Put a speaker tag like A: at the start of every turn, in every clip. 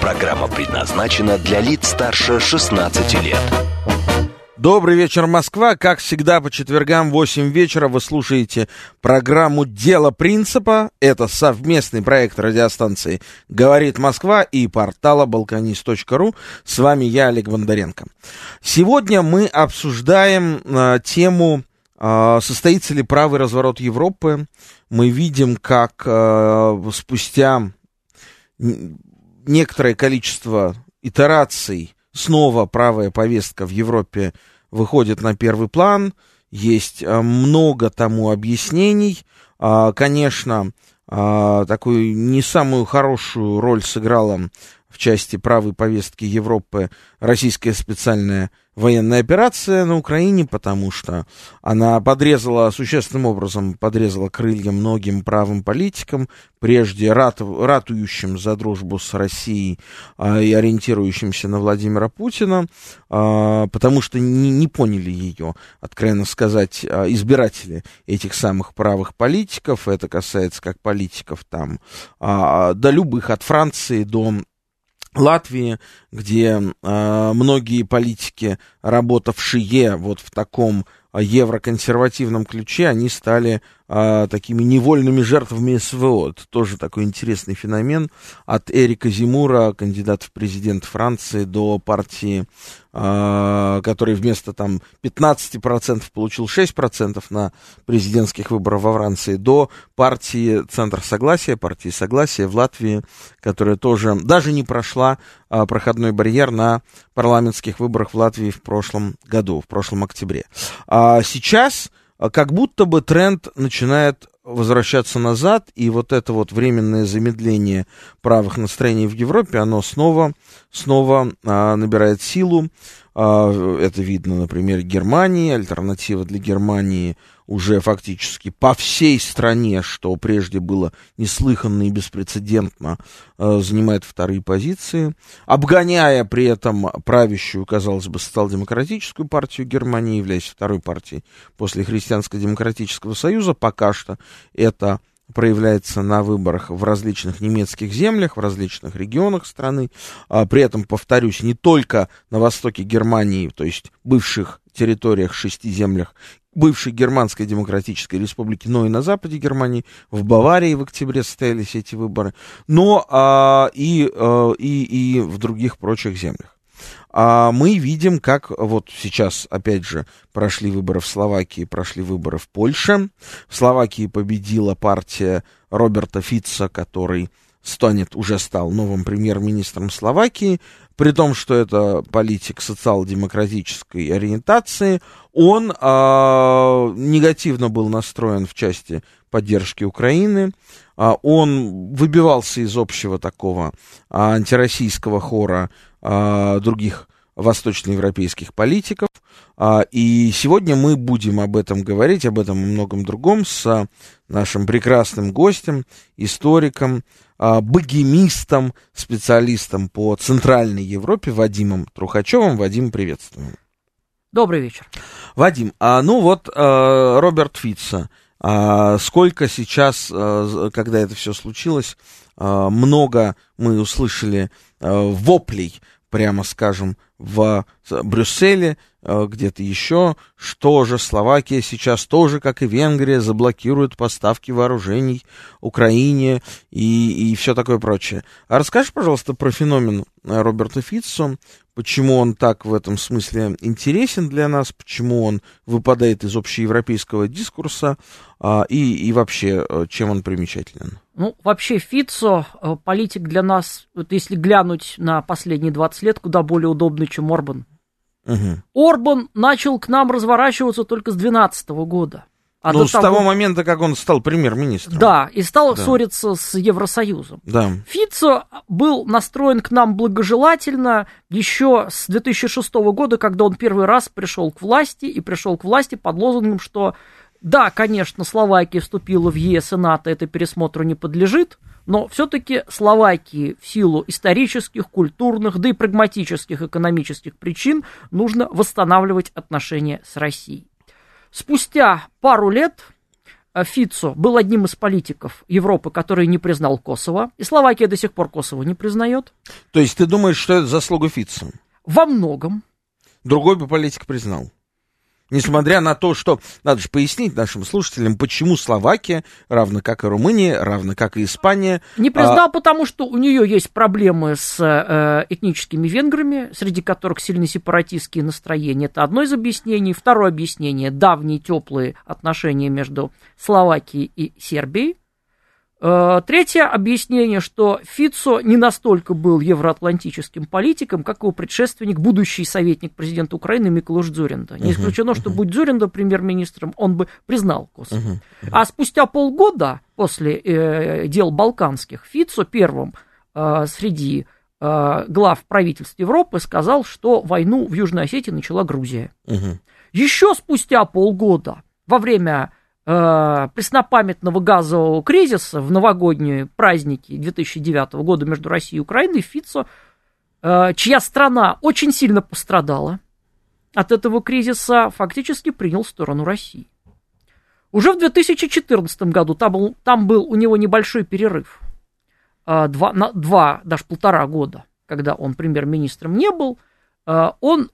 A: Программа предназначена для лиц старше 16 лет.
B: Добрый вечер, Москва. Как всегда, по четвергам в 8 вечера вы слушаете программу «Дело принципа». Это совместный проект радиостанции «Говорит Москва» и портала balkanist.ru. С вами я, Олег Бондаренко. Сегодня мы обсуждаем э, тему э, «Состоится ли правый разворот Европы?». Мы видим, как э, спустя некоторое количество итераций снова правая повестка в Европе выходит на первый план. Есть э, много тому объяснений. А, конечно, а, такую не самую хорошую роль сыграла в части правой повестки Европы российская специальная военная операция на Украине, потому что она подрезала, существенным образом подрезала крылья многим правым политикам, прежде рату, ратующим за дружбу с Россией а, и ориентирующимся на Владимира Путина, а, потому что не, не поняли ее, откровенно сказать, а, избиратели этих самых правых политиков, это касается как политиков там, а, до любых, от Франции до Латвии, где э, многие политики, работавшие вот в таком евроконсервативном ключе, они стали а, такими невольными жертвами СВО. Это тоже такой интересный феномен. От Эрика Зимура, кандидата в президент Франции, до партии, а, который вместо там 15% получил 6% на президентских выборах во Франции, до партии Центр Согласия, партии Согласия в Латвии, которая тоже даже не прошла а, проходной барьер на парламентских выборах в Латвии в прошлом году, в прошлом октябре. А сейчас как будто бы тренд начинает возвращаться назад, и вот это вот временное замедление правых настроений в Европе, оно снова, снова а, набирает силу. А, это видно, например, Германии, альтернатива для Германии уже фактически по всей стране, что прежде было неслыханно и беспрецедентно, а, занимает вторые позиции, обгоняя при этом правящую, казалось бы, социал-демократическую партию Германии, являясь второй партией после Христианско-демократического союза, пока что это проявляется на выборах в различных немецких землях, в различных регионах страны. А, при этом, повторюсь, не только на востоке Германии, то есть бывших территориях, шести землях бывшей Германской Демократической Республики, но и на западе Германии, в Баварии в октябре состоялись эти выборы, но а, и, а, и, и в других прочих землях а мы видим, как вот сейчас, опять же, прошли выборы в Словакии, прошли выборы в Польше. В Словакии победила партия Роберта Фитца, который станет, уже стал новым премьер-министром Словакии, при том, что это политик социал-демократической ориентации, он э, негативно был настроен в части поддержки Украины, э, он выбивался из общего такого э, антироссийского хора а, других восточноевропейских политиков. А, и сегодня мы будем об этом говорить, об этом и многом другом с нашим прекрасным гостем, историком, а, богемистом, специалистом по Центральной Европе Вадимом Трухачевым. Вадим, приветствуем.
C: Добрый вечер.
B: Вадим, а, ну вот а, Роберт Фитца, а, сколько сейчас, а, когда это все случилось, а, много мы услышали а, воплей прямо скажем, в Брюсселе, где-то еще, что же Словакия сейчас тоже, как и Венгрия, заблокирует поставки вооружений Украине и, и все такое прочее. А расскажи, пожалуйста, про феномен э, Роберта Фитцо, почему он так в этом смысле интересен для нас, почему он выпадает из общеевропейского дискурса а, и, и вообще, э, чем он примечателен.
C: Ну, вообще, Фицо, э, политик для нас, вот если глянуть на последние 20 лет, куда более удобный, чем Орбан. Угу. Орбан начал к нам разворачиваться только с 2012 года.
B: А ну, с того... того момента, как он стал премьер-министром.
C: Да, и стал да. ссориться с Евросоюзом.
B: Да.
C: Фицо был настроен к нам благожелательно еще с 2006 года, когда он первый раз пришел к власти, и пришел к власти под лозунгом, что да, конечно, Словакия вступила в ЕС и НАТО, это пересмотру не подлежит, но все-таки Словакии в силу исторических, культурных, да и прагматических экономических причин нужно восстанавливать отношения с Россией. Спустя пару лет э, Фицо был одним из политиков Европы, который не признал Косово, и Словакия до сих пор Косово не признает.
B: То есть ты думаешь, что это заслуга Фицо?
C: Во многом.
B: Другой бы политик признал. Несмотря на то, что надо же пояснить нашим слушателям, почему Словакия, равно как и Румыния, равно как и Испания...
C: Не признал, а... потому что у нее есть проблемы с э, этническими венграми, среди которых сильно сепаратистские настроения. Это одно из объяснений. Второе объяснение – давние теплые отношения между Словакией и Сербией. Э, третье объяснение, что Фицо не настолько был евроатлантическим политиком, как его предшественник, будущий советник президента Украины Миколуш Дзуринда. Не исключено, что будь Дзуринда премьер-министром, он бы признал Косово. А спустя полгода после э, дел балканских Фицо первым э, среди э, глав правительств Европы сказал, что войну в Южной Осетии начала Грузия. Еще спустя полгода во время э, преснопамятного газового кризиса в новогодние праздники 2009 года между Россией и Украиной Фицо, э, чья страна очень сильно пострадала от этого кризиса, фактически принял сторону России. Уже в 2014 году там был, там был у него небольшой перерыв, э, два, на, два, даже полтора года, когда он премьер-министром не был, э, он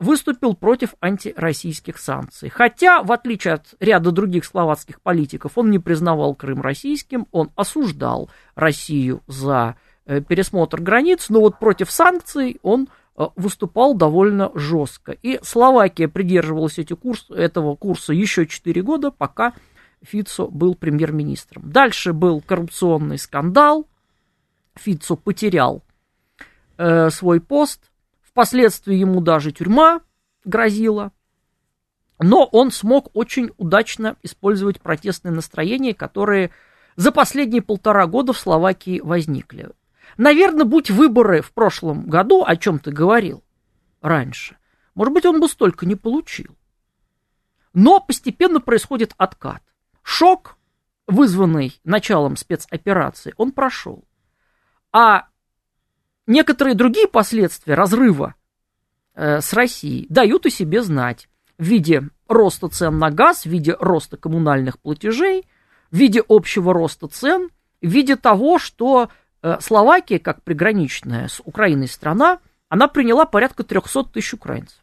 C: выступил против антироссийских санкций. Хотя, в отличие от ряда других словацких политиков, он не признавал Крым российским, он осуждал Россию за э, пересмотр границ, но вот против санкций он э, выступал довольно жестко. И Словакия придерживалась эти курс, этого курса еще 4 года, пока Фицо был премьер-министром. Дальше был коррупционный скандал, Фицо потерял э, свой пост, Впоследствии ему даже тюрьма грозила. Но он смог очень удачно использовать протестные настроения, которые за последние полтора года в Словакии возникли. Наверное, будь выборы в прошлом году, о чем ты говорил раньше, может быть, он бы столько не получил. Но постепенно происходит откат. Шок, вызванный началом спецоперации, он прошел. А некоторые другие последствия разрыва э, с Россией дают о себе знать в виде роста цен на газ, в виде роста коммунальных платежей, в виде общего роста цен, в виде того, что э, Словакия, как приграничная с Украиной страна, она приняла порядка 300 тысяч украинцев.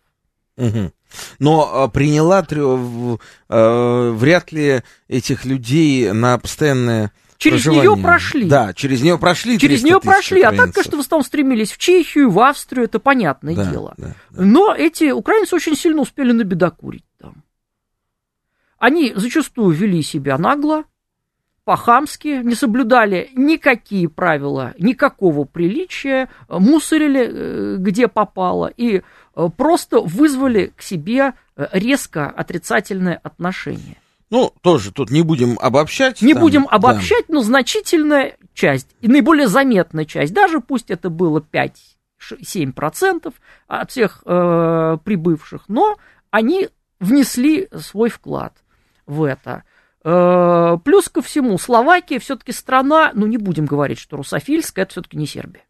B: Угу. Но а, приняла э, вряд ли этих людей на постоянное
C: Через нее прошли.
B: Да, через нее прошли.
C: Через нее прошли. Украинцев. А так, конечно, в основном стремились в Чехию, в Австрию, это понятное да, дело. Да, да. Но эти украинцы очень сильно успели набедокурить там. Они зачастую вели себя нагло, по-хамски, не соблюдали никакие правила, никакого приличия, мусорили э, где попало и э, просто вызвали к себе э, резко отрицательное отношение.
B: Ну, тоже тут не будем обобщать.
C: Не там, будем обобщать, да. но значительная часть, и наиболее заметная часть, даже пусть это было 5-7% от всех э, прибывших, но они внесли свой вклад в это. Э, плюс ко всему, Словакия все-таки страна, ну не будем говорить, что русофильская, это все-таки не Сербия.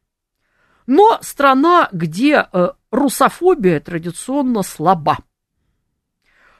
C: Но страна, где э, русофобия традиционно слаба.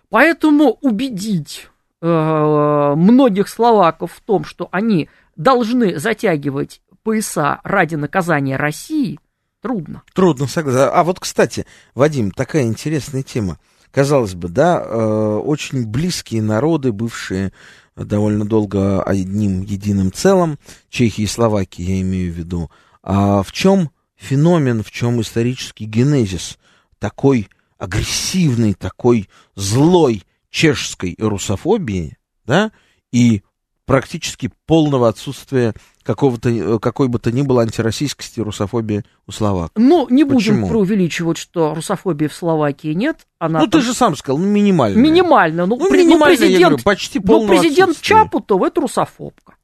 C: Поэтому убедить многих словаков в том, что они должны затягивать пояса ради наказания России, трудно.
B: Трудно, согласен. А вот, кстати, Вадим, такая интересная тема. Казалось бы, да, э, очень близкие народы, бывшие довольно долго одним единым целым, Чехии и Словакии, я имею в виду. А в чем феномен, в чем исторический генезис такой агрессивный, такой злой чешской русофобии, да, и практически полного отсутствия какого-то, э, какой бы то ни было антироссийскости, русофобии у словак.
C: Ну, не Почему? будем преувеличивать, что русофобии в Словакии нет.
B: Она ну, там... ты же сам сказал, ну, минимально.
C: Минимально. Ну, ну, минимально, ну, президент, я говорю, почти полного Ну, президент Чапутов – это русофобка.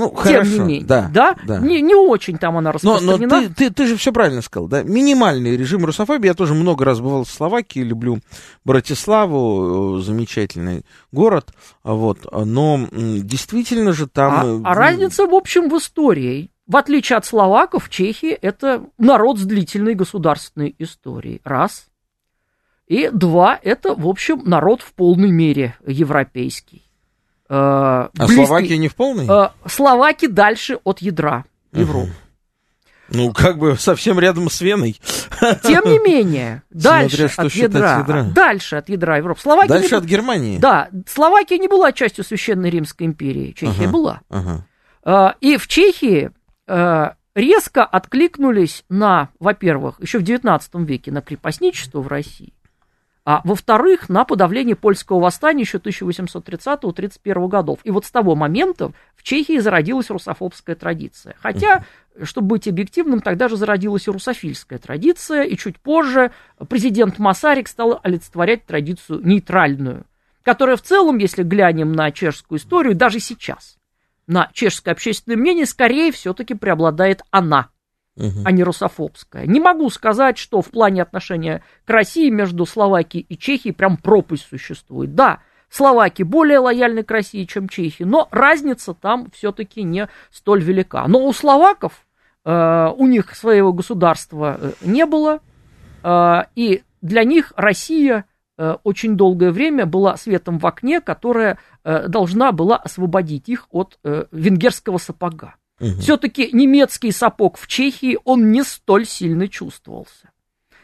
C: Ну, Тем хорошо, не менее, да, да? да. Не, не очень там она распространена.
B: Но, но ты, ты, ты же все правильно сказал, да? Минимальный режим русофобии. Я тоже много раз бывал в Словакии, люблю Братиславу, э, замечательный город, вот. Но действительно же там...
C: А, а разница, в общем, в истории. В отличие от словаков, чехи – это народ с длительной государственной историей. Раз. И два – это, в общем, народ в полной мере европейский.
B: Э, а Словакия не в полной? Э,
C: Словаки дальше от ядра Европы.
B: Ну, как бы совсем рядом с Веной.
C: Тем не менее, дальше Смотря, от ядра, ядра, дальше от ядра Европы.
B: Словакия дальше не, от Германии.
C: Да, Словакия не была частью Священной Римской империи, Чехия ага, была. Ага. Э, и в Чехии резко откликнулись на, во-первых, еще в XIX веке на крепостничество в России, а во-вторых, на подавление польского восстания еще 1830-31 годов. И вот с того момента в Чехии зародилась русофобская традиция. Хотя, чтобы быть объективным, тогда же зародилась и русофильская традиция, и чуть позже президент Масарик стал олицетворять традицию нейтральную, которая в целом, если глянем на чешскую историю, даже сейчас, на чешское общественное мнение, скорее все-таки преобладает она – угу. а не русофобская. Не могу сказать, что в плане отношения к России между Словакией и Чехией прям пропасть существует. Да, словаки более лояльны к России, чем чехи, но разница там все-таки не столь велика. Но у словаков э, у них своего государства э, не было, э, и для них Россия э, очень долгое время была светом в окне, которая э, должна была освободить их от э, венгерского сапога. Угу. Все-таки немецкий сапог в Чехии, он не столь сильно чувствовался.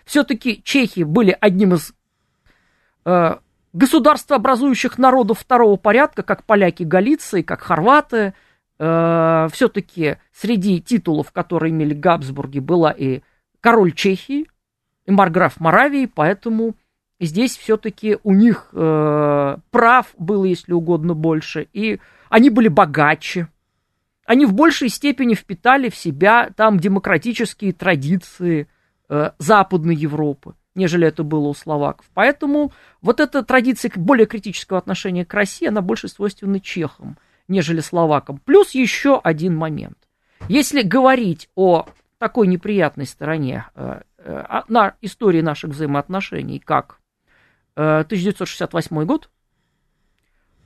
C: Все-таки чехи были одним из э, государствообразующих народов второго порядка, как поляки Галиции, как хорваты. Э, все-таки среди титулов, которые имели Габсбурги, была и король Чехии, и марграф Моравии, поэтому здесь все-таки у них э, прав было, если угодно, больше, и они были богаче, они в большей степени впитали в себя там демократические традиции э, Западной Европы, нежели это было у словаков. Поэтому вот эта традиция более критического отношения к России, она больше свойственна чехам, нежели словакам. Плюс еще один момент. Если говорить о такой неприятной стороне э, э, на истории наших взаимоотношений, как э, 1968 год,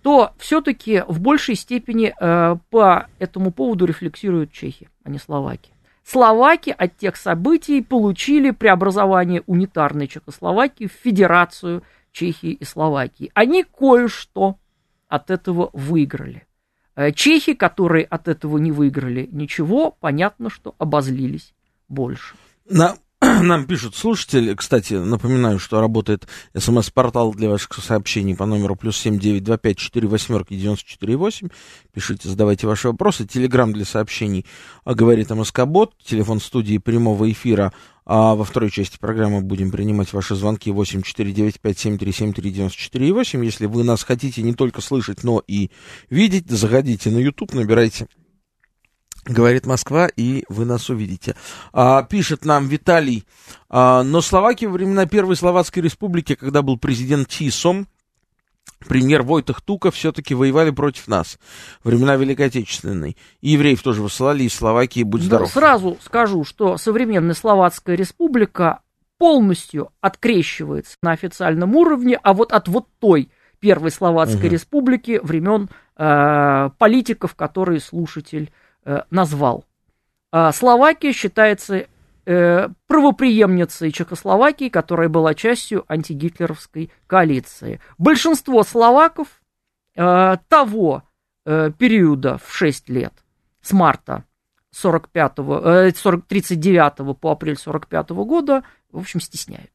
C: то все-таки в большей степени э, по этому поводу рефлексируют чехи, а не словаки. Словаки от тех событий получили преобразование унитарной Чехословакии в Федерацию Чехии и Словакии. Они кое-что от этого выиграли. Э, чехи, которые от этого не выиграли ничего, понятно, что обозлились больше.
B: На Нам пишут слушатели, кстати, напоминаю, что работает смс-портал для ваших сообщений по номеру плюс семь девять два пять четыре восьмерки девяносто четыре восемь. Пишите, задавайте ваши вопросы. Телеграмм для сообщений а, говорит МСК-бот, телефон студии прямого эфира. А во второй части программы будем принимать ваши звонки 8 4 9 5 7 3 7 3 94 8. Если вы нас хотите не только слышать, но и видеть, заходите на YouTube, набирайте Говорит Москва, и вы нас увидите. А, пишет нам Виталий. А, но Словакия во времена Первой Словацкой Республики, когда был президент Тисом, премьер Войтах Тука все-таки воевали против нас. Времена Великой Отечественной. И евреев тоже высылали из Словакии, будь здоров.
C: Да, сразу скажу, что современная Словацкая Республика полностью открещивается на официальном уровне, а вот от вот той Первой Словацкой угу. Республики времен э, политиков, которые слушатель Э, назвал. А Словакия считается э, правоприемницей Чехословакии, которая была частью антигитлеровской коалиции. Большинство словаков э, того периода в 6 лет, с марта 45 40, 39 по апрель 45 года, в общем, стесняются.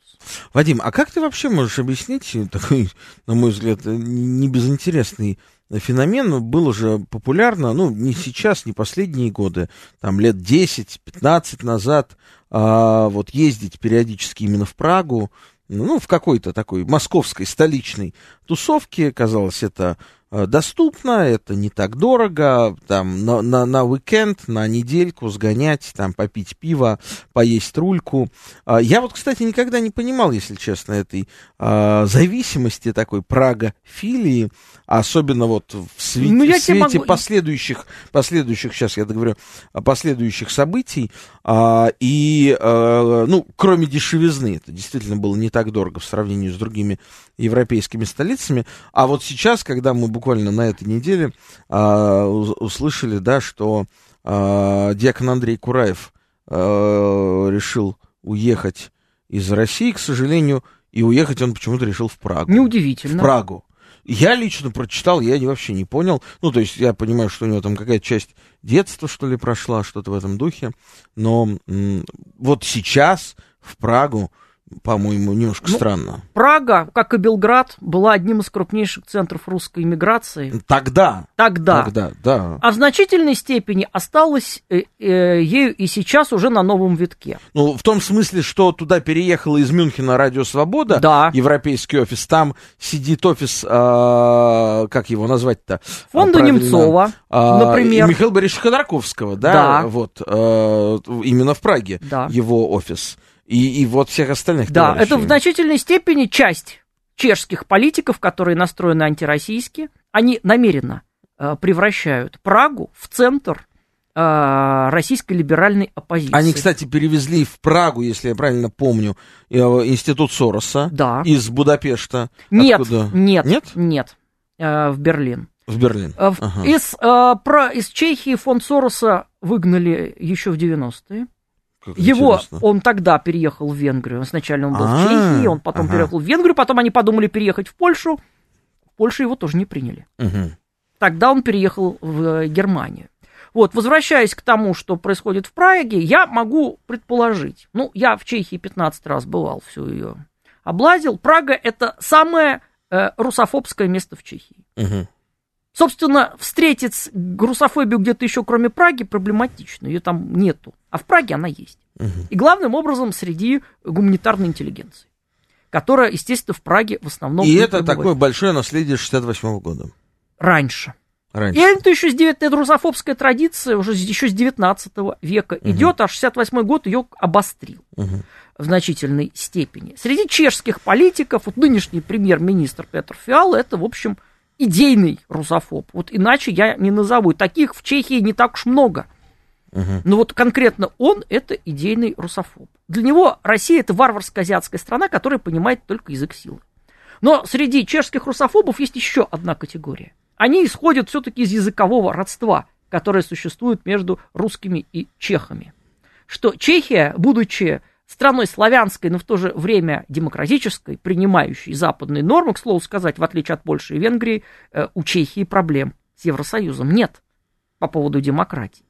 B: Вадим, а как ты вообще можешь объяснить такой, на мой взгляд, не безинтересный феномен был уже популярно, ну, не сейчас, не последние годы, там лет 10-15 назад, а, вот ездить периодически именно в Прагу, ну, в какой-то такой московской столичной тусовке, казалось, это э, доступно, это не так дорого, там на, на, на уикенд, на недельку сгонять, там попить пиво, поесть рульку. А, я вот, кстати, никогда не понимал, если честно, этой а, зависимости такой Прага-филии, особенно вот в свете, ну, я в свете могу... последующих, последующих, сейчас я договорю, последующих событий, а, и, а, ну, кроме дешевизны, это действительно было не так дорого в сравнении с другими европейскими столицами, а вот сейчас, когда мы буквально на этой неделе а, услышали, да, что а, диакон Андрей Кураев а, решил уехать из России, к сожалению, и уехать он почему-то решил в Прагу.
C: Неудивительно.
B: В Прагу. Я лично прочитал, я вообще не понял. Ну, то есть я понимаю, что у него там какая-то часть детства, что ли, прошла, что-то в этом духе. Но м- вот сейчас в Прагу по-моему, немножко ну, странно.
C: Прага, как и Белград, была одним из крупнейших центров русской иммиграции.
B: Тогда.
C: Тогда.
B: Тогда, да.
C: А в значительной степени осталась э, э, ею и сейчас уже на новом витке.
B: Ну, в том смысле, что туда переехала из Мюнхена Радио Свобода,
C: да.
B: европейский офис, там сидит офис, э, как его назвать-то?
C: Фонда Немцова, э, например.
B: Михаила Борисовича Ходорковского, да?
C: Да.
B: Вот, э, именно в Праге да. его офис и, и вот всех остальных
C: Да, товарищей. это в значительной степени часть чешских политиков, которые настроены антироссийски, они намеренно э, превращают Прагу в центр э, российской либеральной оппозиции.
B: Они, кстати, перевезли в Прагу, если я правильно помню, э, институт Сороса
C: да.
B: из Будапешта.
C: Нет, Откуда? нет, нет, нет, э, в Берлин.
B: В Берлин.
C: Ага. Из, про, из Чехии фонд Сороса выгнали еще в 90-е. Как Его, интересно. он тогда переехал в Венгрию. Сначала он был А-а-а. в Чехии, он потом ага. переехал в Венгрию, потом они подумали переехать в Польшу. В Польше его тоже не приняли.
B: Угу.
C: Тогда он переехал в Германию. Вот, возвращаясь к тому, что происходит в Праге, я могу предположить. Ну, я в Чехии 15 раз бывал, всю ее облазил. Прага – это самое э, русофобское место в Чехии.
B: Угу.
C: Собственно, встретить русофобию где-то еще кроме Праги проблематично, ее там нету. А в Праге она есть.
B: Угу.
C: И главным образом среди гуманитарной интеллигенции, которая, естественно, в Праге в основном...
B: И это пребывает. такое большое наследие 68 -го года.
C: Раньше.
B: Раньше.
C: И это еще с 9, это русофобская традиция уже еще с 19 века угу. идет, а 68 год ее обострил
B: угу.
C: в значительной степени. Среди чешских политиков, вот нынешний премьер-министр Петр Фиал, это, в общем, идейный русофоб. Вот иначе я не назову. Таких в Чехии не так уж много.
B: Угу.
C: Но вот конкретно он это идейный русофоб. Для него Россия это варварская азиатская страна, которая понимает только язык силы. Но среди чешских русофобов есть еще одна категория. Они исходят все-таки из языкового родства, которое существует между русскими и чехами. Что Чехия, будучи страной славянской, но в то же время демократической, принимающей западные нормы, к слову сказать, в отличие от Польши и Венгрии, э, у Чехии проблем с Евросоюзом нет по поводу демократии.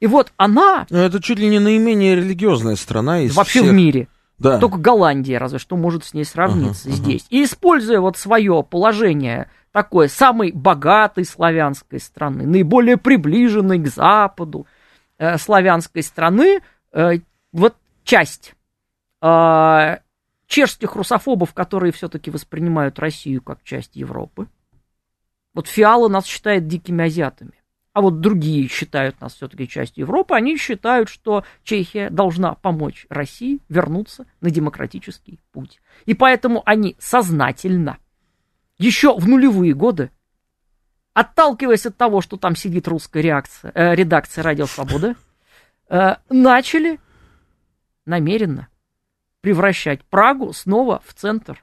C: И вот она...
B: Но это чуть ли не наименее религиозная страна из
C: Вообще
B: всех...
C: в мире.
B: Да.
C: Только Голландия разве что может с ней сравниться
B: ага,
C: здесь. Ага. И используя вот свое положение такой самой богатой славянской страны, наиболее приближенной к Западу э, славянской страны, э, вот часть э, чешских русофобов, которые все-таки воспринимают Россию как часть Европы. Вот Фиала нас считает дикими азиатами. А вот другие считают нас все-таки частью Европы. Они считают, что Чехия должна помочь России вернуться на демократический путь. И поэтому они сознательно, еще в нулевые годы, отталкиваясь от того, что там сидит русская реакция, э, редакция «Радио Свобода», э, начали намеренно превращать Прагу снова в центр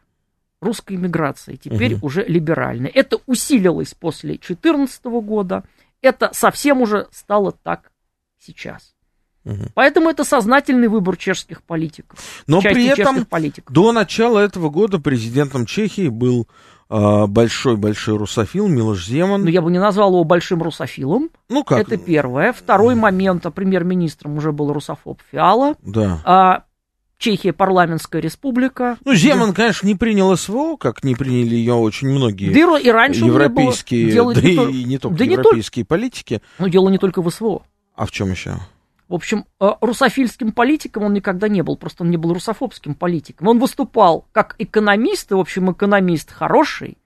C: русской миграции, теперь угу. уже либеральной. Это усилилось после 2014 года, это совсем уже стало так сейчас.
B: Угу.
C: Поэтому это сознательный выбор чешских политиков.
B: Но при этом политиков. до начала этого года президентом Чехии был большой-большой русофил Милош Земан.
C: Ну, я бы не назвал его большим русофилом.
B: Ну, как?
C: Это первое. Второй момент, а премьер-министром уже был русофоб Фиала.
B: Да.
C: А, Чехия парламентская республика.
B: Ну, Земан, конечно, не принял СВО, как не приняли ее очень многие
C: да и раньше
B: европейские,
C: было,
B: да и не только да европейские не политики.
C: Но дело не только в СВО.
B: А в чем еще?
C: В общем, э, русофильским политиком он никогда не был, просто он не был русофобским политиком. Он выступал как экономист, и, в общем, экономист хороший,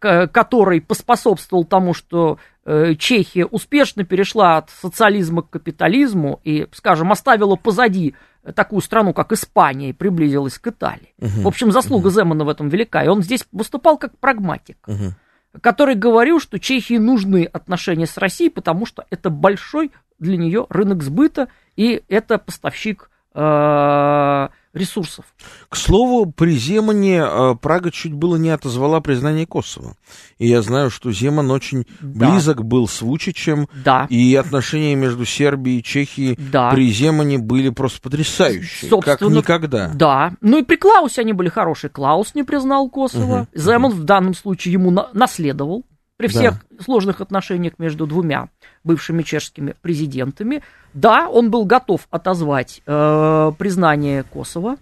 C: который поспособствовал тому, что э, Чехия успешно перешла от социализма к капитализму и, скажем, оставила позади такую страну, как Испания, и приблизилась к Италии. Угу. В общем, заслуга угу. Земана в этом велика. И он здесь выступал как прагматик, угу. который говорил, что Чехии нужны отношения с Россией, потому что это большой для нее рынок сбыта, и это поставщик э, ресурсов.
B: К слову, при Земане э, Прага чуть было не отозвала признание Косово. И я знаю, что Земан очень да. близок был с Вучичем.
C: Да.
B: И отношения между Сербией и Чехией да. при Земане были просто потрясающие. Собственно, как никогда.
C: Да. Ну и при Клаусе они были хорошие. Клаус не признал Косово. Угу. Земан угу. в данном случае ему на- наследовал при всех да. сложных отношениях между двумя бывшими чешскими президентами. Да, он был готов отозвать э, признание Косово.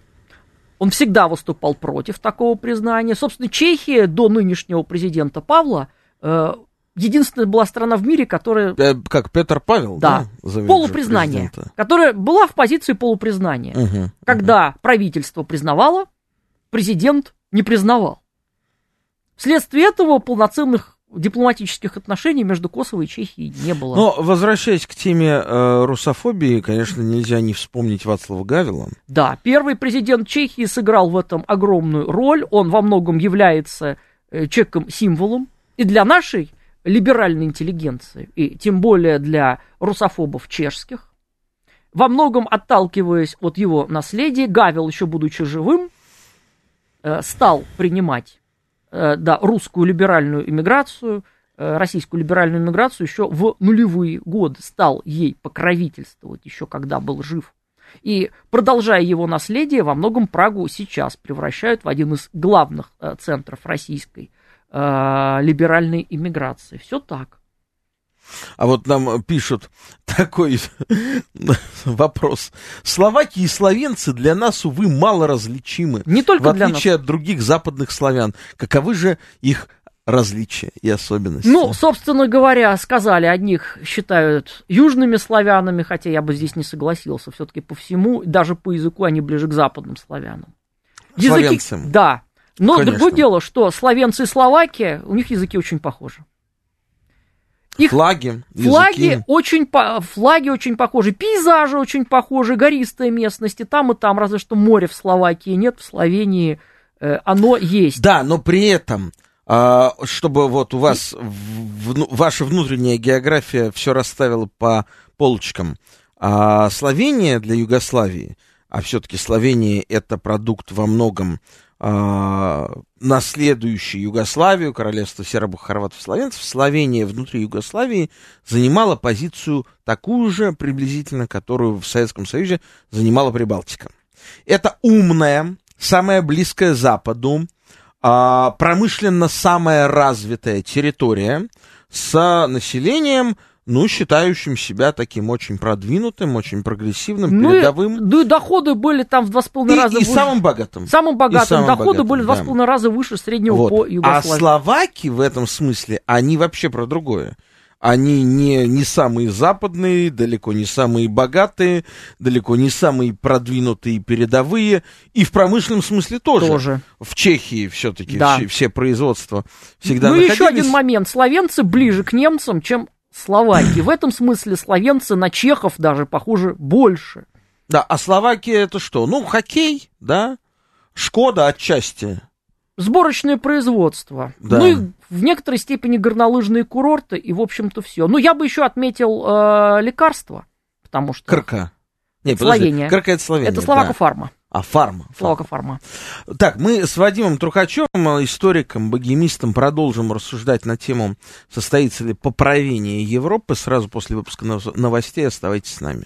C: Он всегда выступал против такого признания. Собственно, Чехия до нынешнего президента Павла э, единственная была страна в мире, которая...
B: Э, как Петр Павел,
C: да? да полупризнание. Которая была в позиции полупризнания. Угу, когда угу. правительство признавало, президент не признавал. Вследствие этого полноценных дипломатических отношений между Косово и Чехией не было.
B: Но, возвращаясь к теме э, русофобии, конечно, нельзя не вспомнить Вацлава Гавила.
C: Да, первый президент Чехии сыграл в этом огромную роль. Он во многом является э, чеком-символом. И для нашей либеральной интеллигенции, и тем более для русофобов чешских, во многом отталкиваясь от его наследия, Гавил, еще будучи живым, э, стал принимать да, русскую либеральную иммиграцию, э, российскую либеральную иммиграцию еще в нулевые годы, стал ей покровительствовать еще когда был жив. И продолжая его наследие, во многом Прагу сейчас превращают в один из главных э, центров российской либеральной иммиграции. Все так.
B: А вот нам пишут такой вопрос. Словаки и словенцы для нас, увы, мало различимы.
C: Не только
B: в отличие от других западных славян. Каковы же их различия и особенности?
C: Ну, собственно говоря, сказали, одних считают южными славянами, хотя я бы здесь не согласился. Все-таки по всему, даже по языку они ближе к западным славянам.
B: Языки, Славянцам.
C: Да. Но Конечно. другое дело, что славянцы и словаки, у них языки очень похожи.
B: Их флаги,
C: флаги очень, флаги очень похожи, пейзажи очень похожи, гористые местности, там и там, разве что море в Словакии нет, в Словении э, оно есть.
B: Да, но при этом, э, чтобы вот у вас в, в, ваша внутренняя география все расставила по полочкам, э, Словения для Югославии, а все-таки Словения это продукт во многом наследующей Югославию, королевство сербов, хорватов, словенцев, Словения внутри Югославии занимала позицию такую же приблизительно, которую в Советском Союзе занимала Прибалтика. Это умная, самая близкая Западу, э, промышленно самая развитая территория с населением, ну, считающим себя таким очень продвинутым, очень прогрессивным, ну передовым.
C: И, ну и доходы были там в два с половиной раза
B: и выше. И самым богатым.
C: Самым богатым. Самым доходы богатым, были в два с половиной раза выше среднего вот. по Югославии.
B: А словаки в этом смысле, они вообще про другое. Они не, не самые западные, далеко не самые богатые, далеко не самые продвинутые передовые. И в промышленном смысле тоже.
C: Тоже.
B: В Чехии все-таки да. все, все производства всегда
C: Ну,
B: находились.
C: еще один момент. Словенцы ближе к немцам, чем Словакии. В этом смысле словенцы на чехов даже похожи больше.
B: Да, а Словакия это что? Ну, хоккей, да? Шкода отчасти.
C: Сборочное производство. Да. Ну и в некоторой степени горнолыжные курорты, и, в общем-то, все. Ну, я бы еще отметил э, лекарства, потому что...
B: КРК.
C: Не, Словения.
B: КРК это Словения.
C: Это Словакофарма. Да.
B: А, фарма.
C: Словакофарма.
B: Так, мы с Вадимом Трухачевым, историком, богемистом, продолжим рассуждать на тему, состоится ли поправление Европы. Сразу после выпуска новостей оставайтесь с нами.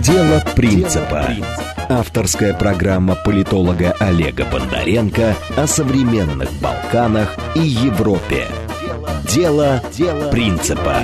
A: Дело принципа. Авторская программа политолога Олега Бондаренко о современных Балканах и Европе. Дело, Дело принципа.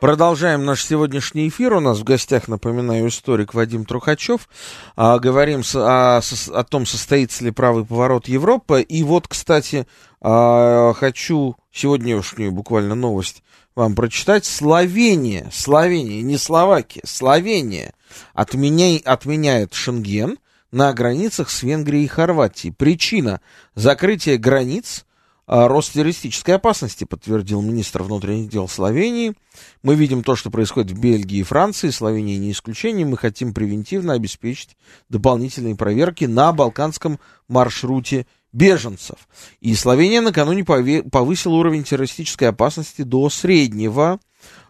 B: Продолжаем наш сегодняшний эфир. У нас в гостях, напоминаю, историк Вадим Трухачев. А, говорим с, о, о том, состоится ли правый поворот Европы. И вот, кстати, а, хочу сегодняшнюю буквально новость вам прочитать. Словения, Словения, не Словакия, Словения отменяй, отменяет Шенген, на границах с Венгрией и Хорватией. Причина закрытия границ а, рост террористической опасности, подтвердил министр внутренних дел Словении. Мы видим то, что происходит в Бельгии и Франции, Словения не исключение. Мы хотим превентивно обеспечить дополнительные проверки на балканском маршруте беженцев. И Словения накануне повысила уровень террористической опасности до среднего,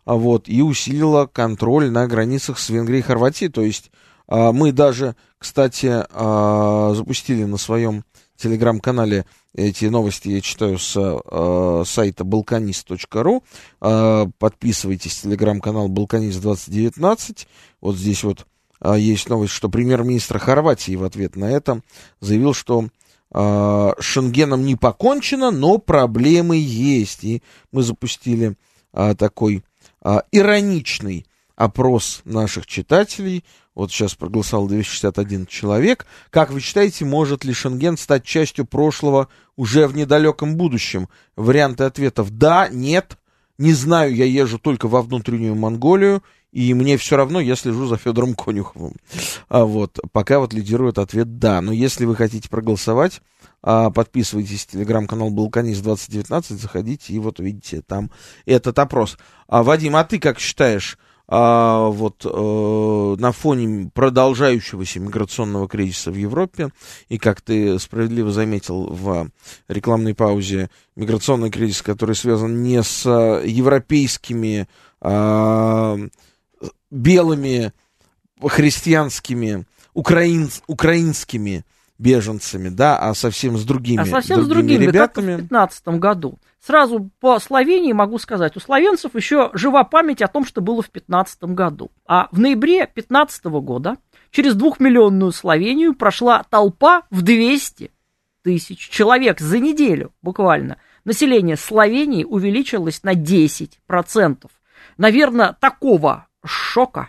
B: а, вот, и усилила контроль на границах с Венгрией и Хорватией. То есть а, мы даже, кстати, запустили на своем телеграм-канале эти новости я читаю с э, сайта balkanist.ru. Э, подписывайтесь, телеграм-канал Балканист 2019. Вот здесь вот э, есть новость, что премьер-министр Хорватии в ответ на это заявил, что э, Шенгеном не покончено, но проблемы есть. И мы запустили э, такой э, ироничный опрос наших читателей. Вот сейчас проголосовал 261 человек. Как вы считаете, может ли Шенген стать частью прошлого уже в недалеком будущем? Варианты ответов да, нет, не знаю, я езжу только во внутреннюю Монголию, и мне все равно, я слежу за Федором Конюховым. А вот, пока вот лидирует ответ да. Но если вы хотите проголосовать, а, подписывайтесь телеграм-канал Балканист 2019, заходите и вот увидите там этот опрос. А, Вадим, а ты как считаешь, а, вот э, на фоне продолжающегося миграционного кризиса в Европе, и как ты справедливо заметил в рекламной паузе, миграционный кризис, который связан не с европейскими а, белыми христианскими, украин, украинскими беженцами, да, а совсем с другими,
C: а совсем другими с другими ребятами. Как в 2015 году. Сразу по Словении могу сказать, у словенцев еще жива память о том, что было в 2015 году. А в ноябре 2015 года через двухмиллионную Словению прошла толпа в 200 тысяч человек за неделю буквально. Население Словении увеличилось на 10%. Наверное, такого шока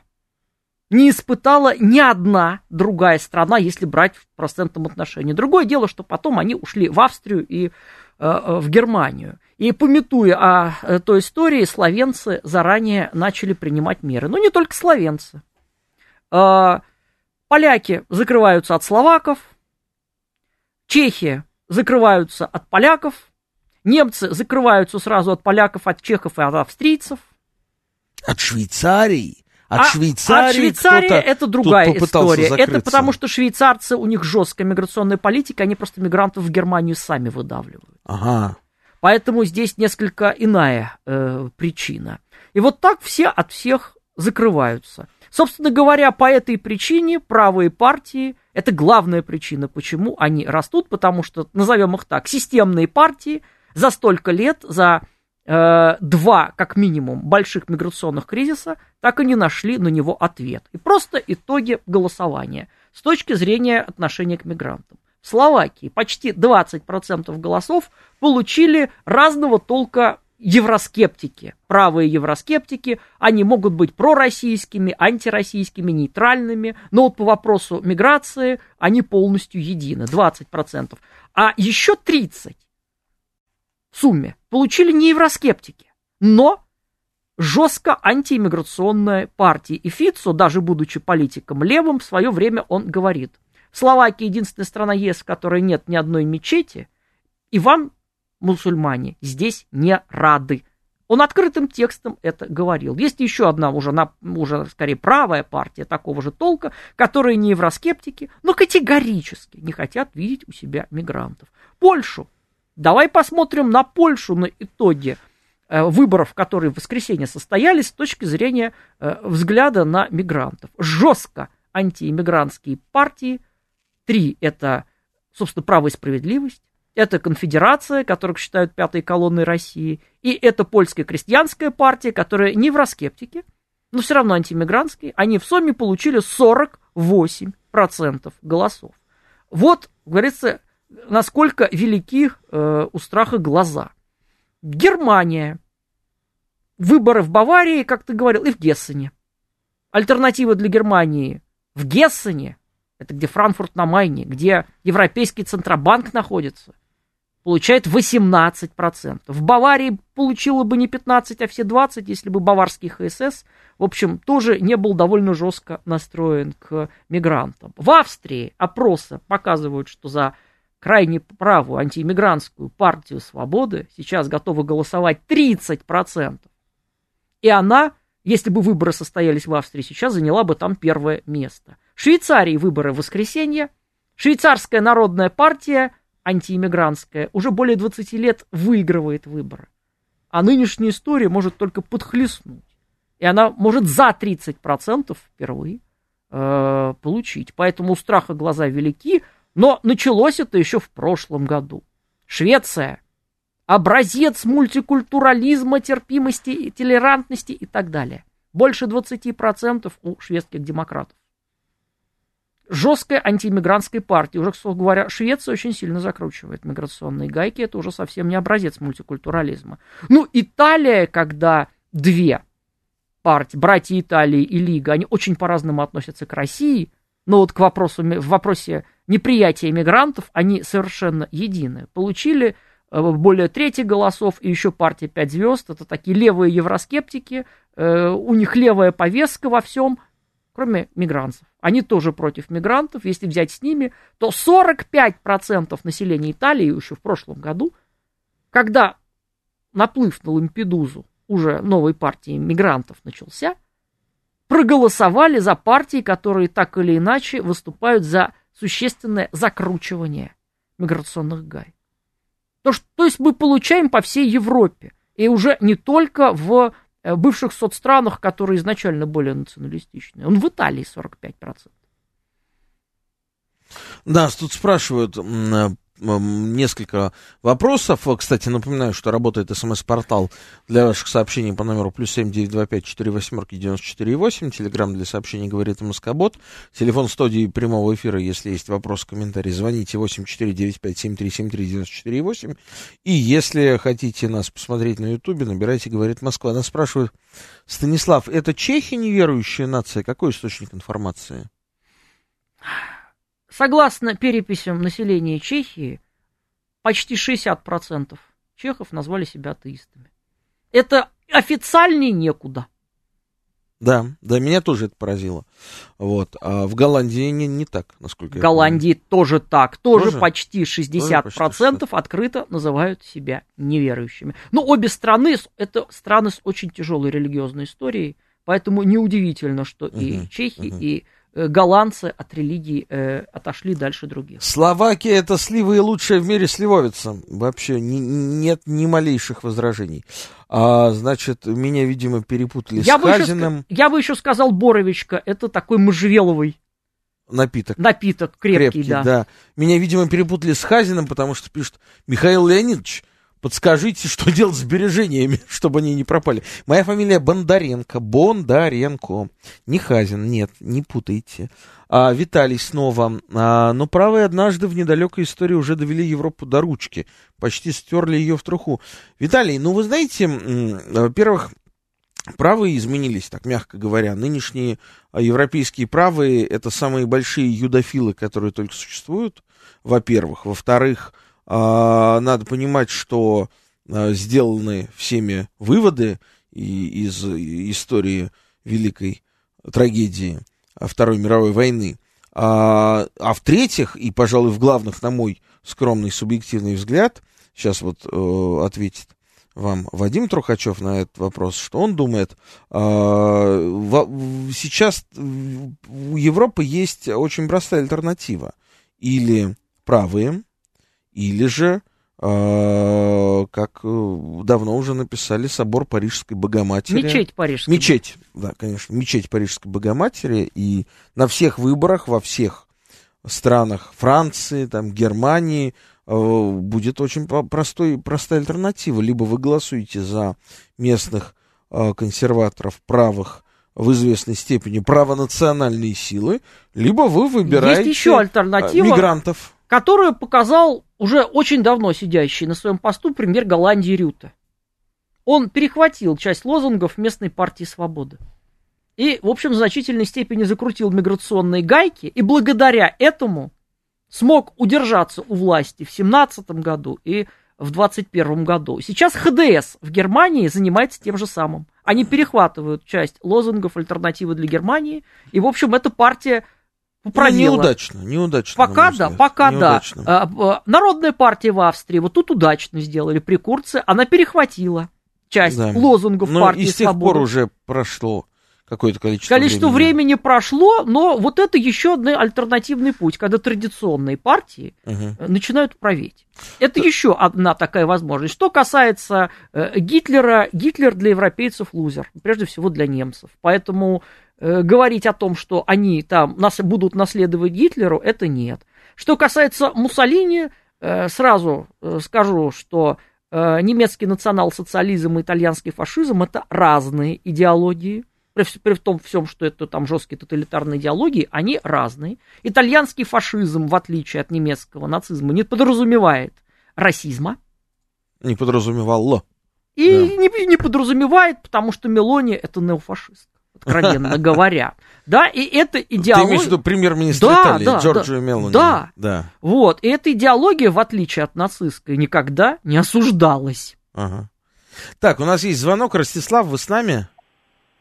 C: не испытала ни одна другая страна, если брать в процентном отношении. Другое дело, что потом они ушли в Австрию и в Германию. И пометуя о э, той истории, словенцы заранее начали принимать меры. Но не только словенцы. Поляки закрываются от словаков, чехи закрываются от поляков, немцы закрываются сразу от поляков, от чехов и от австрийцев.
B: От Швейцарии? От а, Швейцарии,
C: от Швейцарии это другая история. Закрыться. Это потому, что швейцарцы, у них жесткая миграционная политика, они просто мигрантов в Германию сами выдавливают.
B: Ага.
C: Поэтому здесь несколько иная э, причина. И вот так все от всех закрываются. Собственно говоря, по этой причине правые партии, это главная причина, почему они растут, потому что, назовем их так, системные партии за столько лет, за Э, два, как минимум, больших миграционных кризиса, так и не нашли на него ответ. И просто итоги голосования с точки зрения отношения к мигрантам. В Словакии почти 20% голосов получили разного толка евроскептики, правые евроскептики, они могут быть пророссийскими, антироссийскими, нейтральными, но вот по вопросу миграции они полностью едины, 20%. А еще 30% в сумме получили не евроскептики, но жестко антииммиграционная партия. И Фицо, даже будучи политиком левым, в свое время он говорит, Словакия единственная страна ЕС, в которой нет ни одной мечети, и вам, мусульмане, здесь не рады. Он открытым текстом это говорил. Есть еще одна уже, на, уже скорее правая партия такого же толка, которые не евроскептики, но категорически не хотят видеть у себя мигрантов. Польшу Давай посмотрим на Польшу на итоге э, выборов, которые в воскресенье состоялись с точки зрения э, взгляда на мигрантов. Жестко антииммигрантские партии. Три – это, собственно, право и справедливость. Это конфедерация, которых считают пятой колонной России. И это польская крестьянская партия, которая не евроскептики, но все равно антииммигрантские. Они в сумме получили 48% голосов. Вот, говорится, насколько велики э, у страха глаза. Германия. Выборы в Баварии, как ты говорил, и в Гессене. Альтернатива для Германии в Гессене, это где Франкфурт на Майне, где Европейский Центробанк находится. получает 18%. В Баварии получила бы не 15, а все 20, если бы баварский ХСС, в общем, тоже не был довольно жестко настроен к мигрантам. В Австрии опросы показывают, что за крайне правую антииммигрантскую партию свободы сейчас готовы голосовать 30%. И она, если бы выборы состоялись в Австрии сейчас, заняла бы там первое место. В Швейцарии выборы в воскресенье. Швейцарская народная партия – антииммигрантская, уже более 20 лет выигрывает выборы. А нынешняя история может только подхлестнуть. И она может за 30% впервые э, получить. Поэтому у страха глаза велики, но началось это еще в прошлом году. Швеция – образец мультикультурализма, терпимости, толерантности и так далее. Больше 20% у шведских демократов жесткой антииммигрантской партии. Уже, кстати говоря, Швеция очень сильно закручивает миграционные гайки. Это уже совсем не образец мультикультурализма. Ну, Италия, когда две партии, братья Италии и Лига, они очень по-разному относятся к России, но вот к вопросу, в вопросе неприятия мигрантов они совершенно едины. Получили э, более трети голосов, и еще партия «Пять звезд», это такие левые евроскептики, э, у них левая повестка во всем – кроме мигрантов. Они тоже против мигрантов. Если взять с ними, то 45% населения Италии еще в прошлом году, когда наплыв на Лампедузу уже новой партии мигрантов начался, проголосовали за партии, которые так или иначе выступают за существенное закручивание миграционных гай. То, что, то есть мы получаем по всей Европе, и уже не только в Э, бывших соцстранах, которые изначально более националистичные. Он в Италии 45%.
B: Нас тут спрашивают несколько вопросов. Кстати, напоминаю, что работает смс-портал для ваших сообщений по номеру плюс семь девять два пять четыре восьмерки девяносто четыре восемь. Телеграмм для сообщений говорит Москобот. Телефон студии прямого эфира, если есть вопрос, комментарий, звоните восемь четыре девять пять семь три семь три девяносто четыре восемь. И если хотите нас посмотреть на ютубе, набирайте «Говорит Москва». Нас спрашивают, Станислав, это чехи неверующая нация? Какой источник информации?
C: Согласно переписям населения Чехии, почти 60% чехов назвали себя атеистами. Это официальнее некуда.
B: Да, да, меня тоже это поразило. Вот. А в Голландии не, не так, насколько
C: я В Голландии помню. тоже так. Тоже, тоже? почти 60% тоже почти 60. открыто называют себя неверующими. Но обе страны, это страны с очень тяжелой религиозной историей, поэтому неудивительно, что угу, и чехи, угу. и голландцы от религии э, отошли дальше других.
B: Словакия это сливы и лучшая в мире сливовица. Вообще ни, нет ни малейших возражений. А, значит, меня, видимо, перепутали я с бы Хазиным.
C: Еще, я бы еще сказал Боровичка. Это такой можжевеловый
B: напиток.
C: Напиток крепкий, крепкий да. да.
B: Меня, видимо, перепутали с Хазиным, потому что пишут Михаил Леонидович, Подскажите, что делать с сбережениями, чтобы они не пропали. Моя фамилия Бондаренко. Бондаренко. Не Хазин, нет, не путайте. А, Виталий снова. А, но правые однажды в недалекой истории уже довели Европу до ручки. Почти стерли ее в труху. Виталий, ну вы знаете, во-первых, правые изменились, так мягко говоря. Нынешние а, европейские правые это самые большие юдофилы, которые только существуют, во-первых. Во-вторых, а, надо понимать, что а, сделаны всеми выводы из истории великой трагедии Второй мировой войны. А, а в-третьих, и, пожалуй, в главных, на мой скромный субъективный взгляд, сейчас вот э, ответит вам Вадим Трухачев на этот вопрос, что он думает. Сейчас у Европы есть очень простая альтернатива. Или правые, или же, э, как э, давно уже написали, собор Парижской Богоматери.
C: Мечеть Парижской.
B: Мечеть, да, конечно, мечеть Парижской Богоматери. И на всех выборах, во всех странах Франции, там, Германии, э, будет очень простой, простая альтернатива. Либо вы голосуете за местных э, консерваторов правых, в известной степени правонациональные силы, либо вы выбираете
C: Есть еще альтернатива,
B: мигрантов.
C: Которую показал уже очень давно сидящий на своем посту премьер Голландии Рюта. Он перехватил часть лозунгов местной партии «Свободы». И, в общем, в значительной степени закрутил миграционные гайки, и благодаря этому смог удержаться у власти в 17 году и в 21 году. Сейчас ХДС в Германии занимается тем же самым. Они перехватывают часть лозунгов альтернативы для Германии, и, в общем, эта партия
B: Продела. Ну, неудачно, неудачно.
C: Пока да, пока неудачно. да. А, Народная партия в Австрии вот тут удачно сделали при Курце, она перехватила часть да. лозунгов но партии
B: и с тех пор уже прошло какое-то количество
C: Количество времени. времени прошло, но вот это еще один альтернативный путь, когда традиционные партии угу. начинают править. Это да. еще одна такая возможность. Что касается э, Гитлера, Гитлер для европейцев лузер, прежде всего для немцев. Поэтому говорить о том, что они там нас, будут наследовать Гитлеру, это нет. Что касается Муссолини, э, сразу э, скажу, что э, немецкий национал-социализм и итальянский фашизм это разные идеологии при, при том всем, что это там жесткие тоталитарные идеологии, они разные. Итальянский фашизм, в отличие от немецкого нацизма, не подразумевает расизма.
B: Не подразумевало.
C: И да. не, не подразумевает, потому что Мелони это неофашист, откровенно говоря. Да, и это идеология... Ты
B: имеешь в виду премьер-министр да, Италии, да, Джорджио
C: да,
B: Мелони?
C: Да, да. Вот, и эта идеология, в отличие от нацистской, никогда не осуждалась.
B: Ага. Так, у нас есть звонок. Ростислав, вы с нами?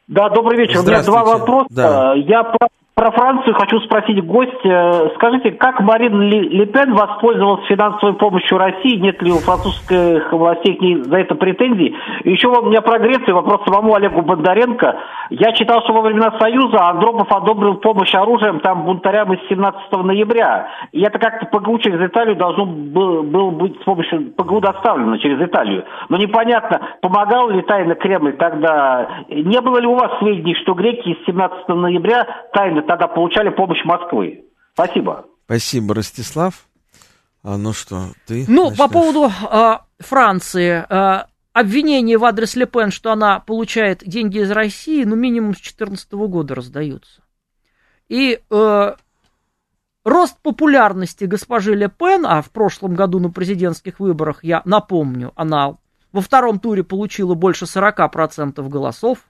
D: Да, добрый вечер. У меня два вопроса. Да. Я про Францию хочу спросить гостя. Скажите, как Марин Ле Пен воспользовалась финансовой помощью России? Нет ли у французских властей к ней за это претензий? Еще у меня про Грецию вопрос самому Олегу Бондаренко. Я читал, что во времена Союза Андропов одобрил помощь оружием там бунтарям из 17 ноября. И это как-то ПГУ через Италию должно было, было быть с помощью ПГУ доставлено через Италию. Но непонятно, помогал ли тайно Кремль тогда. Не было ли у вас сведений, что греки из 17 ноября тайно тогда получали помощь Москвы. Спасибо.
B: Спасибо, Ростислав. А, ну что, ты?
C: Ну, начнешь? по поводу э, Франции. Э, обвинения в адрес Лепен, что она получает деньги из России, ну, минимум с 2014 года раздаются. И э, рост популярности госпожи Ле Пен, а в прошлом году на президентских выборах, я напомню, она во втором туре получила больше 40% голосов,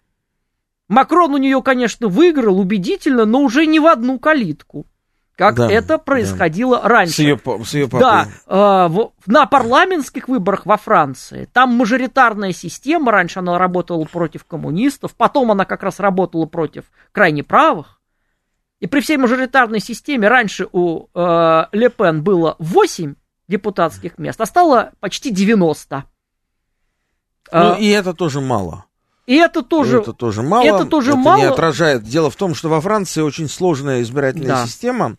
C: Макрон у нее, конечно, выиграл убедительно, но уже не в одну калитку как да, это происходило да. раньше. С
B: ее, с ее папой.
C: Да, э, в, на парламентских выборах во Франции там мажоритарная система, раньше она работала против коммунистов, потом она как раз работала против крайне правых. И при всей мажоритарной системе раньше у э, Ле Пен было 8 депутатских мест, а стало почти 90.
B: Ну, э, и это тоже мало.
C: И это тоже,
B: это тоже мало.
C: Это тоже
B: это
C: мало.
B: не отражает. Дело в том, что во Франции очень сложная избирательная да. система.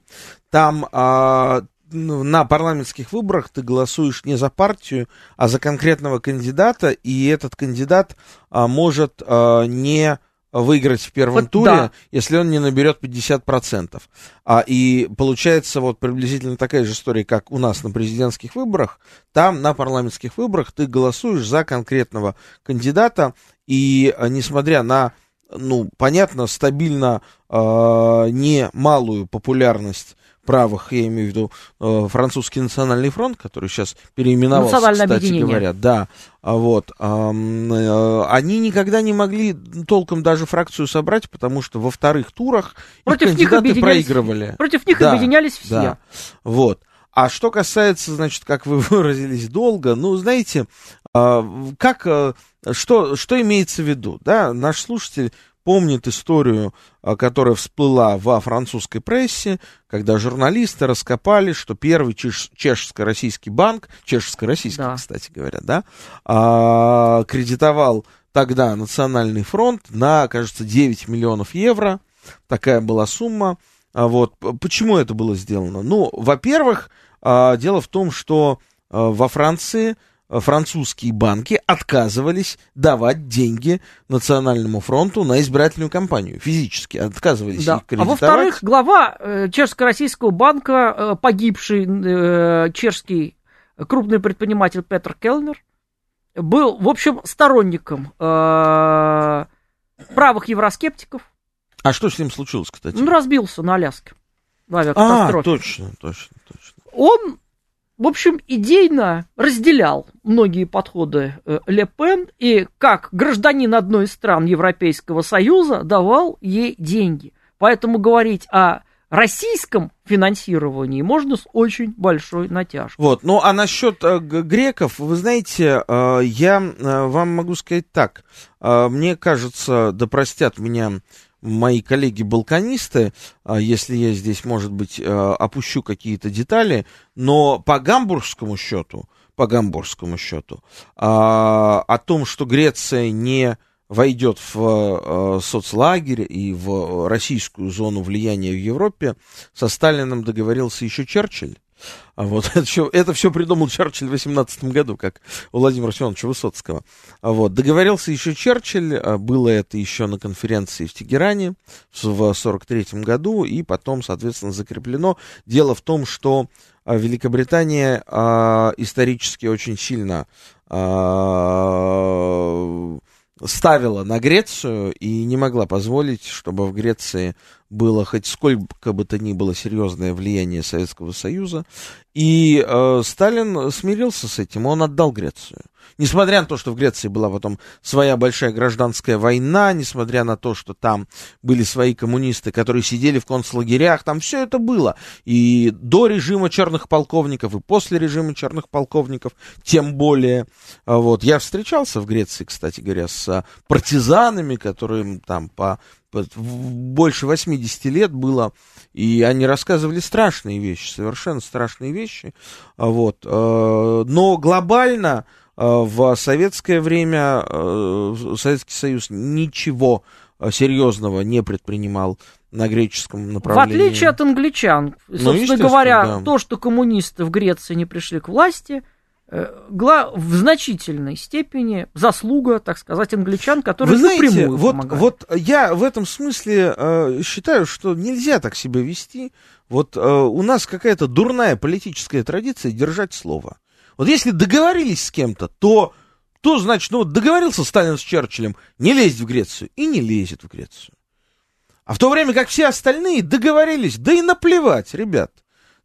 B: Там а, ну, на парламентских выборах ты голосуешь не за партию, а за конкретного кандидата, и этот кандидат а, может а, не выиграть в первом вот, туре, да. если он не наберет 50%. А, и получается вот приблизительно такая же история, как у нас на президентских выборах. Там на парламентских выборах ты голосуешь за конкретного кандидата, и а, несмотря на, ну, понятно, стабильно э, немалую популярность правых, я имею в виду э, французский национальный фронт, который сейчас переименовался, кстати объединение. говоря, да, а вот, э, они никогда не могли толком даже фракцию собрать, потому что во вторых турах
C: против
B: их кандидаты них проигрывали.
C: Против них да, объединялись все. Да,
B: вот. А что касается, значит, как вы выразились, долго, ну, знаете, э, как, э, что, что имеется в виду, да, наш слушатель помнит историю, а, которая всплыла во французской прессе, когда журналисты раскопали, что первый чеш- чешско-российский банк, чешско-российский, да. кстати говоря, да, а, кредитовал тогда Национальный фронт на, кажется, 9 миллионов евро. Такая была сумма. А вот. Почему это было сделано? Ну, во-первых, а, дело в том, что во Франции французские банки отказывались давать деньги Национальному фронту на избирательную кампанию. Физически отказывались да. их
C: кредитовать. А во-вторых, глава э, Чешско-Российского банка, э, погибший э, чешский крупный предприниматель Петр Келнер, был, в общем, сторонником э, правых евроскептиков.
B: А что с ним случилось, кстати?
C: Он разбился на Аляске.
B: В а, точно, точно, точно.
C: Он в общем, идейно разделял многие подходы э, Ле Пен и как гражданин одной из стран Европейского Союза давал ей деньги. Поэтому говорить о российском финансировании можно с очень большой натяжкой.
B: Вот, ну а насчет э, греков, вы знаете, э, я э, вам могу сказать так. Э, мне кажется, да простят меня мои коллеги-балканисты, э, если я здесь, может быть, э, опущу какие-то детали, но по гамбургскому счету, по гамбургскому счету, э, о том, что Греция не войдет в соцлагерь и в российскую зону влияния в Европе, со Сталином договорился еще Черчилль. А вот это все, это все придумал Черчилль в 18 году, как у Владимира Семеновича Высоцкого. А вот, договорился еще Черчилль, а было это еще на конференции в Тегеране в 43 году, и потом, соответственно, закреплено. Дело в том, что а, Великобритания а, исторически очень сильно а, ставила на Грецию и не могла позволить, чтобы в Греции было хоть сколько бы то ни было серьезное влияние Советского Союза. И э, Сталин смирился с этим, он отдал Грецию. Несмотря на то, что в Греции была потом своя большая гражданская война, несмотря на то, что там были свои коммунисты, которые сидели в концлагерях, там все это было. И до режима черных полковников, и после режима черных полковников, тем более. А вот. Я встречался в Греции, кстати говоря, с партизанами, которые там по больше 80 лет было, и они рассказывали страшные вещи, совершенно страшные вещи, а вот, э, но глобально э, в советское время э, Советский Союз ничего серьезного не предпринимал на греческом направлении.
C: В отличие от англичан, ну, собственно ну, говоря, да. то, что коммунисты в Греции не пришли к власти, в значительной степени заслуга, так сказать, англичан, которые Вы знаете, напрямую
B: вот, помогают. вот я в этом смысле э, считаю, что нельзя так себя вести. Вот э, у нас какая-то дурная политическая традиция держать слово. Вот если договорились с кем-то, то, то значит, ну вот договорился Сталин с Черчиллем не лезть в Грецию, и не лезет в Грецию. А в то время как все остальные договорились, да и наплевать, ребят.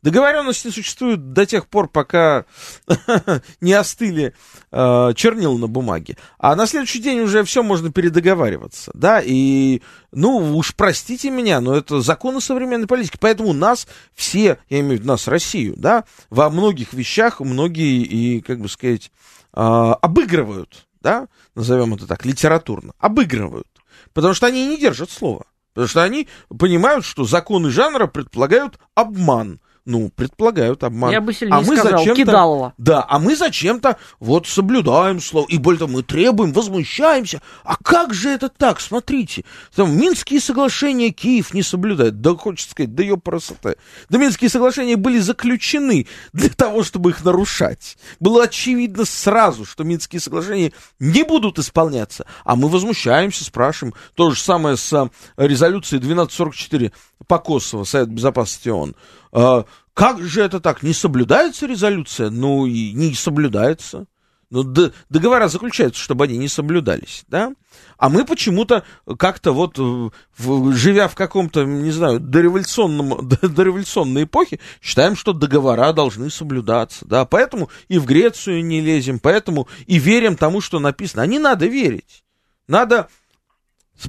B: Договоренности существуют до тех пор, пока не остыли э, чернила на бумаге. А на следующий день уже все можно передоговариваться, да, и, ну, уж простите меня, но это законы современной политики, поэтому нас все, я имею в виду нас, Россию, да, во многих вещах многие и, как бы сказать, э, обыгрывают, да, назовем это так, литературно, обыгрывают, потому что они не держат слова. Потому что они понимают, что законы жанра предполагают обман, ну, предполагают обман.
C: Я бы сильнее а мы сказал, кидалово.
B: Да, а мы зачем-то вот соблюдаем слово, и более того, мы требуем, возмущаемся. А как же это так? Смотрите, там Минские соглашения Киев не соблюдает. Да, хочется сказать, да ее красота. Да Минские соглашения были заключены для того, чтобы их нарушать. Было очевидно сразу, что Минские соглашения не будут исполняться. А мы возмущаемся, спрашиваем. То же самое с а, резолюцией 1244 по Косово, Совет Безопасности ООН. А, как же это так? Не соблюдается резолюция? Ну и не соблюдается. Ну, договора заключаются, чтобы они не соблюдались, да? А мы почему-то как-то вот, в, живя в каком-то, не знаю, дореволюционном, дореволюционной эпохе, считаем, что договора должны соблюдаться, да? Поэтому и в Грецию не лезем, поэтому и верим тому, что написано. А не надо верить. Надо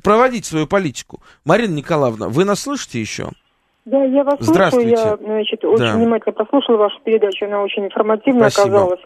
B: проводить свою политику. Марина Николаевна, вы нас слышите еще?
E: Да, я вас слушаю. Я, значит, очень да. внимательно прослушала вашу передачу. Она очень информативна оказалась.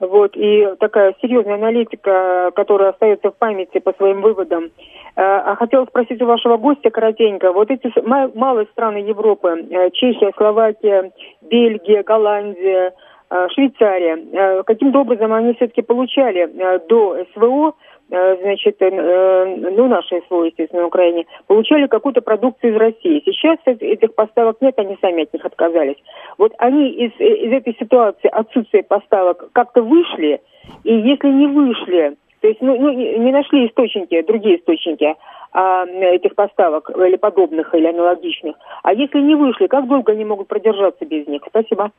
E: Вот, и такая серьезная аналитика, которая остается в памяти по своим выводам. Э, а хотела спросить у вашего гостя коротенько. Вот эти малые страны Европы, э, Чехия, Словакия, Бельгия, Голландия, э, Швейцария, каким-то образом они все-таки получали до СВО значит, э, ну, наши СВО, естественно, на Украине, получали какую-то продукцию из России. Сейчас этих поставок нет, они сами от них отказались. Вот они из, из этой ситуации отсутствия поставок как-то вышли, и если не вышли, то есть ну, ну, не нашли источники, другие источники а, этих поставок или подобных, или аналогичных. А если не вышли, как долго они могут продержаться без них? Спасибо.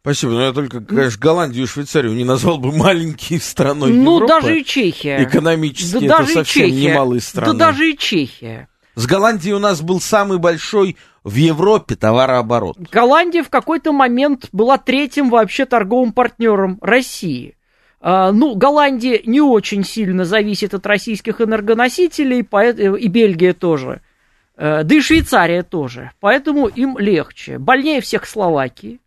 B: Спасибо, но я только, конечно, Голландию и Швейцарию не назвал бы маленькие страной
C: Ну, Европы. даже и Чехия.
B: Экономически да это совсем Чехия. немалые страны.
C: Да даже и Чехия.
B: С Голландией у нас был самый большой в Европе товарооборот.
C: Голландия в какой-то момент была третьим вообще торговым партнером России. А, ну, Голландия не очень сильно зависит от российских энергоносителей, и Бельгия тоже. да и Швейцария тоже. Поэтому им легче. Больнее всех Словакии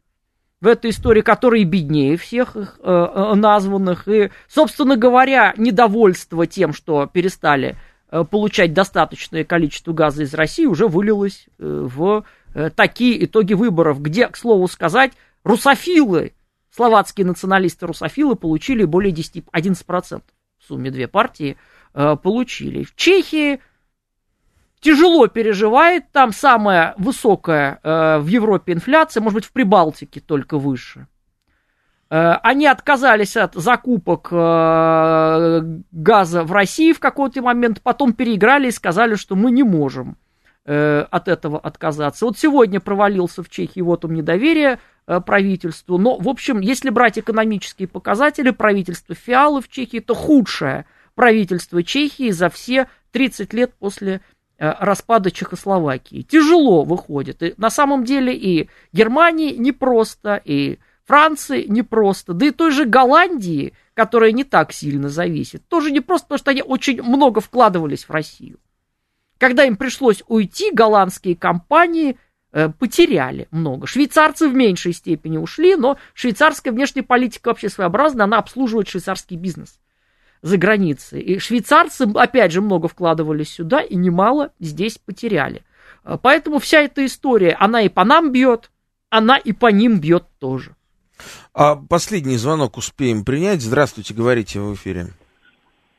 C: в этой истории, которые беднее всех их э, названных. И, собственно говоря, недовольство тем, что перестали э, получать достаточное количество газа из России, уже вылилось э, в э, такие итоги выборов, где, к слову сказать, русофилы, словацкие националисты-русофилы получили более 10, 11%. В сумме две партии э, получили. В Чехии тяжело переживает, там самая высокая э, в Европе инфляция, может быть, в Прибалтике только выше. Э, они отказались от закупок э, газа в России в какой-то момент, потом переиграли и сказали, что мы не можем э, от этого отказаться. Вот сегодня провалился в Чехии вот он недоверие правительству. Но, в общем, если брать экономические показатели, правительство Фиалы в Чехии это худшее правительство Чехии за все 30 лет после распада Чехословакии. Тяжело выходит. И на самом деле и Германии непросто, и Франции непросто, да и той же Голландии, которая не так сильно зависит, тоже непросто, потому что они очень много вкладывались в Россию. Когда им пришлось уйти, голландские компании э, потеряли много. Швейцарцы в меньшей степени ушли, но швейцарская внешняя политика вообще своеобразна, она обслуживает швейцарский бизнес за границей. И швейцарцы, опять же, много вкладывали сюда и немало здесь потеряли. А, поэтому вся эта история, она и по нам бьет, она и по ним бьет тоже.
B: А последний звонок успеем принять. Здравствуйте, говорите в эфире.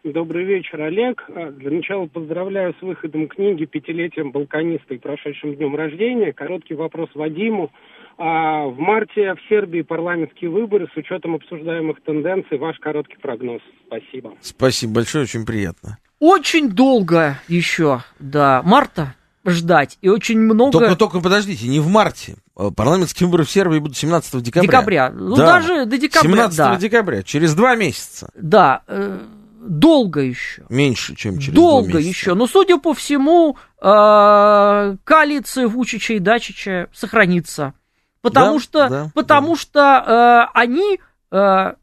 F: Добрый вечер, Олег. А, для начала поздравляю с выходом книги «Пятилетием балканиста» и прошедшим днем рождения. Короткий вопрос Вадиму. А в марте в Сербии парламентские выборы с учетом обсуждаемых тенденций. Ваш короткий прогноз. Спасибо.
B: Спасибо большое, очень приятно.
C: Очень долго еще до марта ждать. И очень много...
B: Только, только подождите, не в марте. А парламентские выборы в Сербии будут 17 декабря.
C: Декабря. Ну, да. даже до декабря, 17
B: да. декабря, через два месяца.
C: Да, э, долго еще.
B: Меньше, чем через
C: Долго
B: два месяца.
C: еще. Но, судя по всему, э, коалиция Вучича и Дачича сохранится. Потому да, что, да, потому да. что э, они э,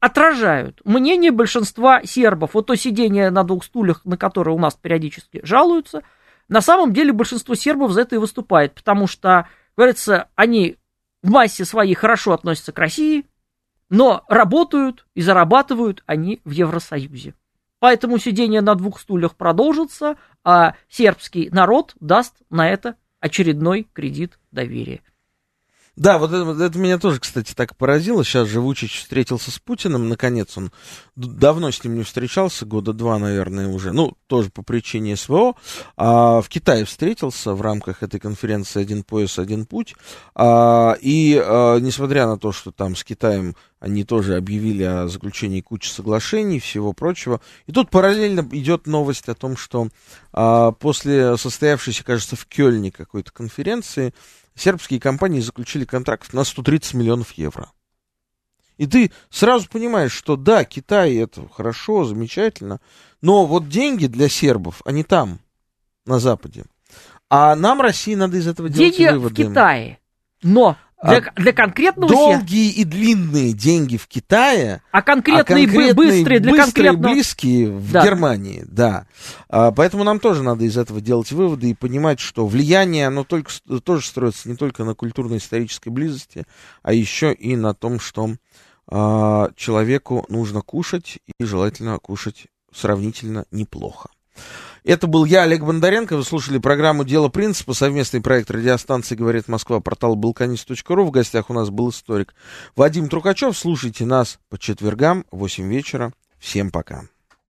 C: отражают мнение большинства сербов. Вот то сидение на двух стульях, на которые у нас периодически жалуются, на самом деле большинство сербов за это и выступает, потому что, говорится, они в массе своей хорошо относятся к России, но работают и зарабатывают они в Евросоюзе. Поэтому сидение на двух стульях продолжится, а сербский народ даст на это очередной кредит доверия.
B: Да, вот это, это меня тоже, кстати, так поразило. Сейчас же Вучич встретился с Путиным, наконец он давно с ним не встречался, года два, наверное, уже, ну, тоже по причине СВО. А в Китае встретился в рамках этой конференции «Один пояс, один путь». А, и а, несмотря на то, что там с Китаем они тоже объявили о заключении кучи соглашений и всего прочего. И тут параллельно идет новость о том, что а, после состоявшейся, кажется, в Кёльне какой-то конференции сербские компании заключили контракт на 130 миллионов евро. И ты сразу понимаешь, что да, Китай это хорошо, замечательно, но вот деньги для сербов, они там, на Западе. А нам, России, надо из этого
C: деньги
B: делать выводы.
C: в Китае, но для, а для конкретного
B: долгие и длинные деньги в Китае,
C: а конкретные, а конкретные быстрые для быстрые конкретного...
B: близкие в да. Германии, да. А, поэтому нам тоже надо из этого делать выводы и понимать, что влияние, оно только, тоже строится не только на культурно-исторической близости, а еще и на том, что а, человеку нужно кушать и желательно кушать сравнительно неплохо. Это был я, Олег Бондаренко. Вы слушали программу «Дело принципа», совместный проект радиостанции «Говорит Москва», портал «Балканист.ру». В гостях у нас был историк Вадим Трукачев. Слушайте нас по четвергам в 8 вечера. Всем пока.